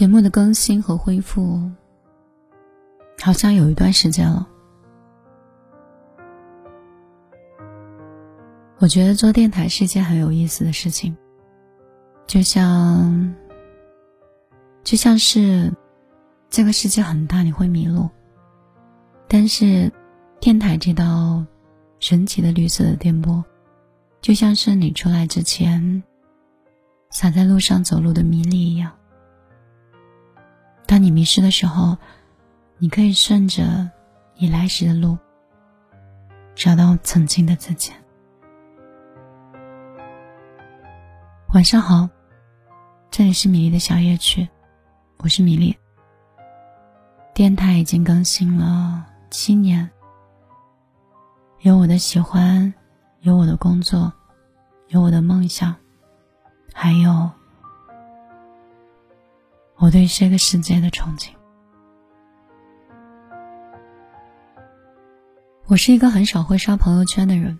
节目的更新和恢复，好像有一段时间了。我觉得做电台是一件很有意思的事情，就像，就像是这个世界很大，你会迷路，但是电台这道神奇的绿色的电波，就像是你出来之前洒在路上走路的迷离一样。你迷失的时候，你可以顺着你来时的路，找到曾经的自己。晚上好，这里是米粒的小夜曲，我是米粒。电台已经更新了七年，有我的喜欢，有我的工作，有我的梦想，还有。我对这个世界的憧憬。我是一个很少会刷朋友圈的人，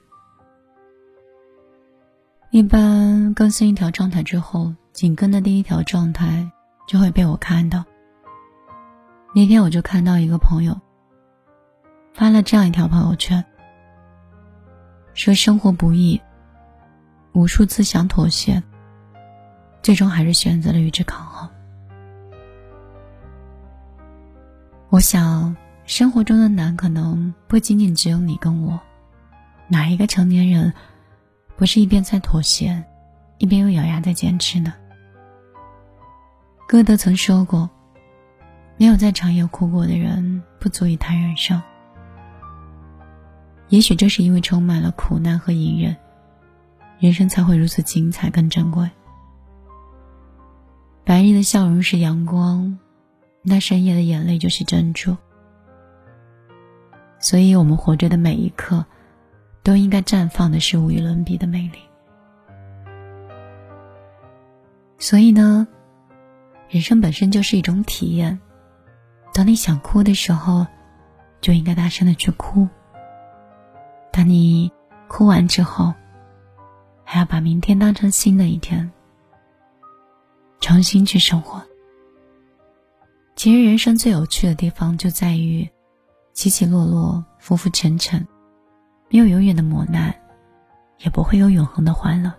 一般更新一条状态之后，紧跟的第一条状态就会被我看到。那天我就看到一个朋友发了这样一条朋友圈，说生活不易，无数次想妥协，最终还是选择了与之抗衡。我想，生活中的难可能不仅仅只有你跟我。哪一个成年人，不是一边在妥协，一边又咬牙在坚持呢？歌德曾说过：“没有在长夜哭过的人，不足以谈人生。”也许正是因为充满了苦难和隐忍，人生才会如此精彩跟珍贵。白日的笑容是阳光。那深夜的眼泪就是珍珠，所以我们活着的每一刻，都应该绽放的是无与伦比的美丽。所以呢，人生本身就是一种体验。当你想哭的时候，就应该大声的去哭。当你哭完之后，还要把明天当成新的一天，重新去生活。其实，人生最有趣的地方就在于起起落落、浮浮沉沉，没有永远的磨难，也不会有永恒的欢乐。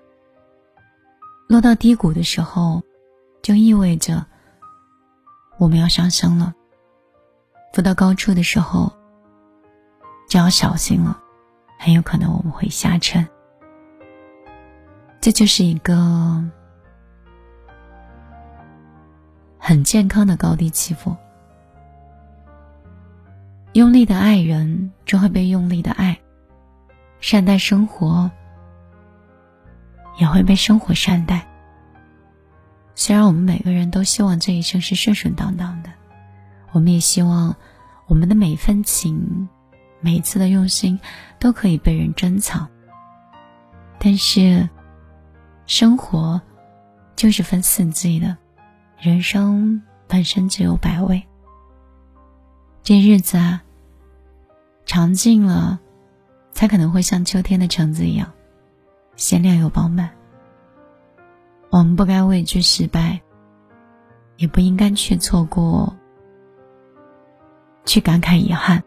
落到低谷的时候，就意味着我们要上升了；浮到高处的时候，就要小心了，很有可能我们会下沉。这就是一个。很健康的高低起伏。用力的爱人，就会被用力的爱；善待生活，也会被生活善待。虽然我们每个人都希望这一生是顺顺当当的，我们也希望我们的每一份情、每一次的用心都可以被人珍藏。但是，生活就是分四季的。人生本身就有百味，这日子啊，尝尽了，才可能会像秋天的橙子一样，鲜亮又饱满。我们不该畏惧失败，也不应该去错过，去感慨遗憾，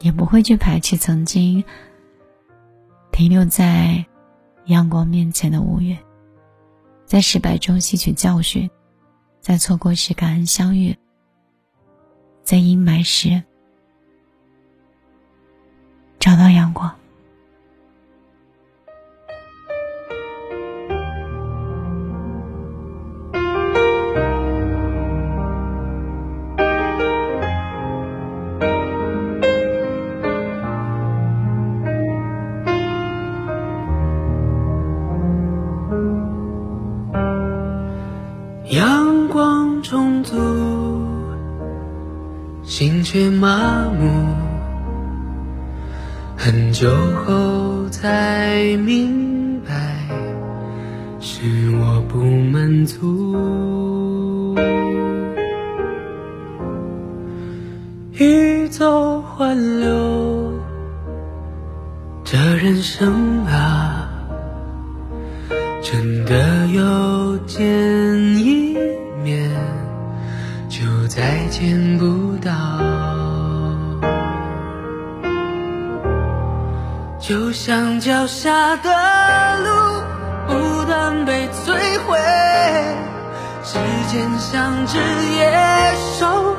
也不会去排斥曾经停留在阳光面前的五月。在失败中吸取教训，在错过时感恩相遇，在阴霾时却麻木。很久后才明白，是我不满足。欲走还留，这人生啊，就像脚下的路不断被摧毁。时间像只野兽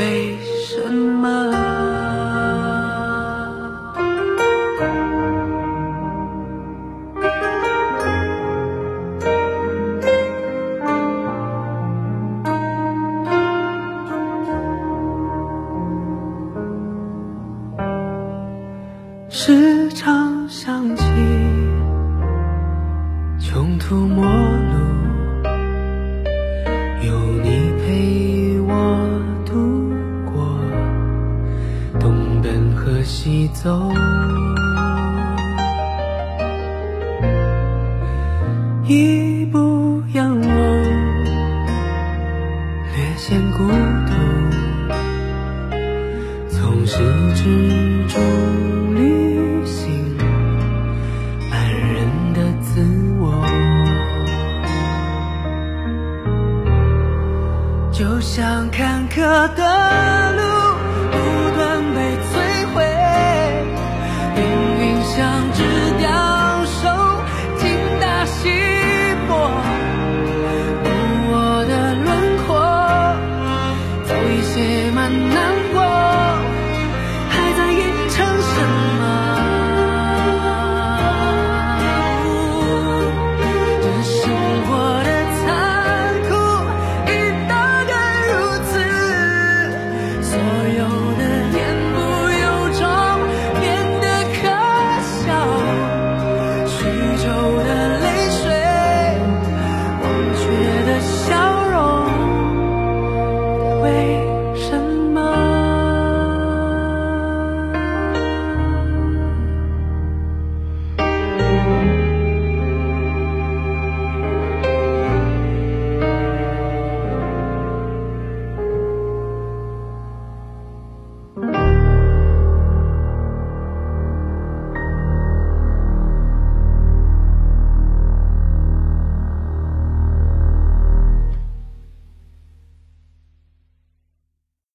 away. 走，一步仰望，略显孤独。从始至终旅行，安然的自我，就像坎坷的路。难